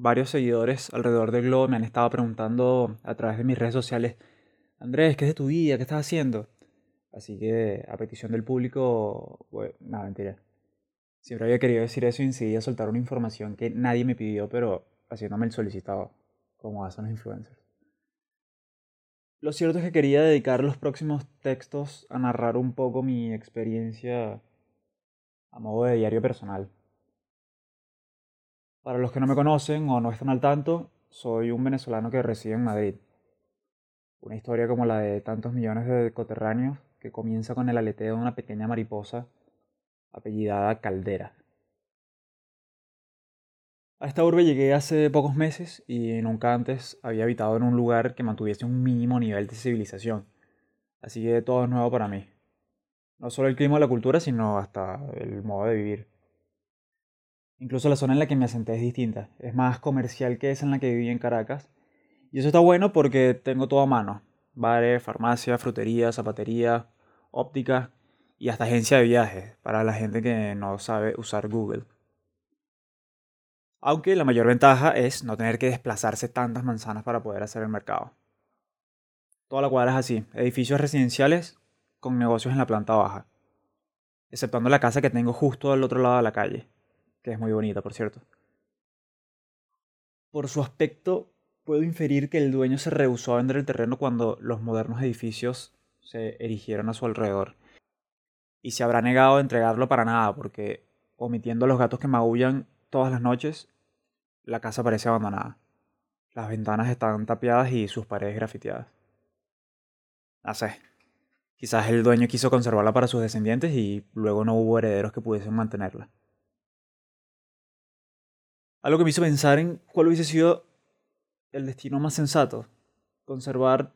varios seguidores alrededor del globo me han estado preguntando a través de mis redes sociales, Andrés, ¿qué es de tu vida? ¿Qué estás haciendo? Así que a petición del público, bueno, nada, mentira. Siempre había querido decir eso y enseguida soltar una información que nadie me pidió, pero haciéndome el solicitado, como hacen los influencers. Lo cierto es que quería dedicar los próximos textos a narrar un poco mi experiencia a modo de diario personal. Para los que no me conocen o no están al tanto, soy un venezolano que reside en Madrid. Una historia como la de tantos millones de coterráneos que comienza con el aleteo de una pequeña mariposa apellidada Caldera. A esta urbe llegué hace pocos meses y nunca antes había habitado en un lugar que mantuviese un mínimo nivel de civilización. Así que todo es nuevo para mí. No solo el clima o la cultura, sino hasta el modo de vivir. Incluso la zona en la que me asenté es distinta. Es más comercial que esa en la que viví en Caracas. Y eso está bueno porque tengo todo a mano. Bares, farmacia, frutería, zapatería, óptica y hasta agencia de viajes para la gente que no sabe usar Google. Aunque la mayor ventaja es no tener que desplazarse tantas manzanas para poder hacer el mercado. Toda la cuadra es así, edificios residenciales con negocios en la planta baja, exceptuando la casa que tengo justo al otro lado de la calle que es muy bonita, por cierto. Por su aspecto, puedo inferir que el dueño se rehusó a vender el terreno cuando los modernos edificios se erigieron a su alrededor. Y se habrá negado a entregarlo para nada, porque, omitiendo los gatos que maullan todas las noches, la casa parece abandonada. Las ventanas están tapiadas y sus paredes grafiteadas. No sé. Quizás el dueño quiso conservarla para sus descendientes y luego no hubo herederos que pudiesen mantenerla. Algo que me hizo pensar en cuál hubiese sido el destino más sensato. Conservar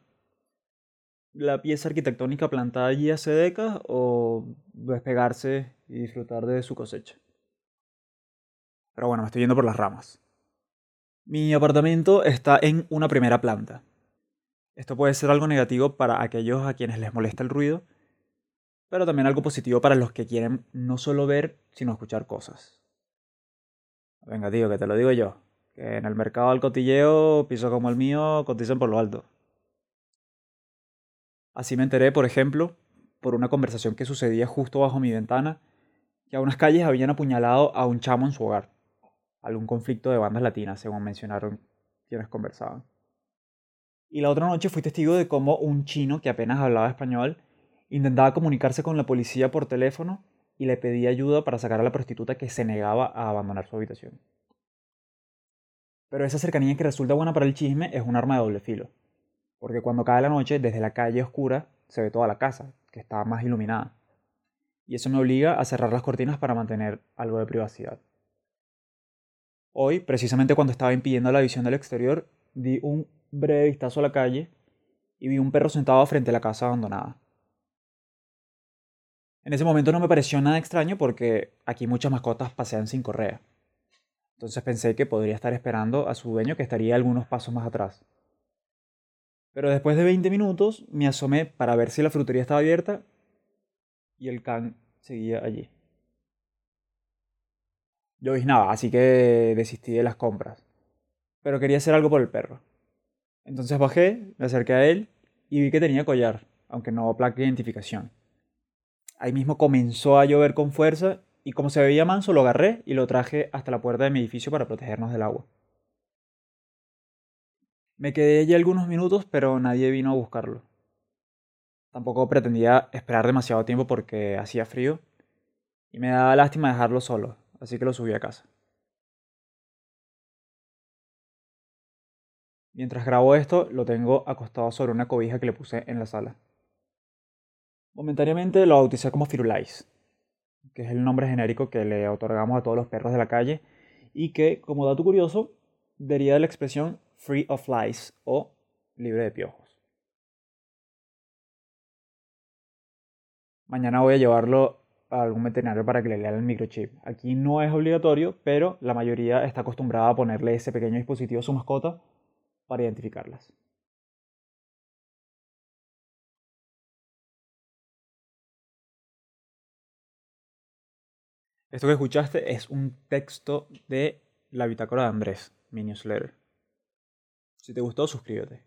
la pieza arquitectónica plantada allí hace décadas o despegarse y disfrutar de su cosecha. Pero bueno, me estoy yendo por las ramas. Mi apartamento está en una primera planta. Esto puede ser algo negativo para aquellos a quienes les molesta el ruido, pero también algo positivo para los que quieren no solo ver, sino escuchar cosas. Venga, tío, que te lo digo yo. Que en el mercado del cotilleo, pisos como el mío cotizan por lo alto. Así me enteré, por ejemplo, por una conversación que sucedía justo bajo mi ventana, que a unas calles habían apuñalado a un chamo en su hogar. Algún conflicto de bandas latinas, según mencionaron quienes conversaban. Y la otra noche fui testigo de cómo un chino que apenas hablaba español intentaba comunicarse con la policía por teléfono y le pedí ayuda para sacar a la prostituta que se negaba a abandonar su habitación. Pero esa cercanía que resulta buena para el chisme es un arma de doble filo, porque cuando cae la noche, desde la calle oscura se ve toda la casa, que está más iluminada, y eso me obliga a cerrar las cortinas para mantener algo de privacidad. Hoy, precisamente cuando estaba impidiendo la visión del exterior, di un breve vistazo a la calle y vi un perro sentado frente a la casa abandonada. En ese momento no me pareció nada extraño porque aquí muchas mascotas pasean sin correa. Entonces pensé que podría estar esperando a su dueño que estaría algunos pasos más atrás. Pero después de 20 minutos me asomé para ver si la frutería estaba abierta y el can seguía allí. Yo nada, así que desistí de las compras. Pero quería hacer algo por el perro. Entonces bajé, me acerqué a él y vi que tenía collar, aunque no placa de identificación. Ahí mismo comenzó a llover con fuerza y como se veía manso lo agarré y lo traje hasta la puerta de mi edificio para protegernos del agua. Me quedé allí algunos minutos pero nadie vino a buscarlo. Tampoco pretendía esperar demasiado tiempo porque hacía frío y me daba lástima dejarlo solo, así que lo subí a casa. Mientras grabo esto, lo tengo acostado sobre una cobija que le puse en la sala. Momentáneamente lo bauticé como Firulais, que es el nombre genérico que le otorgamos a todos los perros de la calle y que, como dato curioso, deriva de la expresión free of lice o libre de piojos. Mañana voy a llevarlo a algún veterinario para que le lea el microchip. Aquí no es obligatorio, pero la mayoría está acostumbrada a ponerle ese pequeño dispositivo a su mascota para identificarlas. Esto que escuchaste es un texto de La Bitácora de Andrés, mi newsletter. Si te gustó, suscríbete.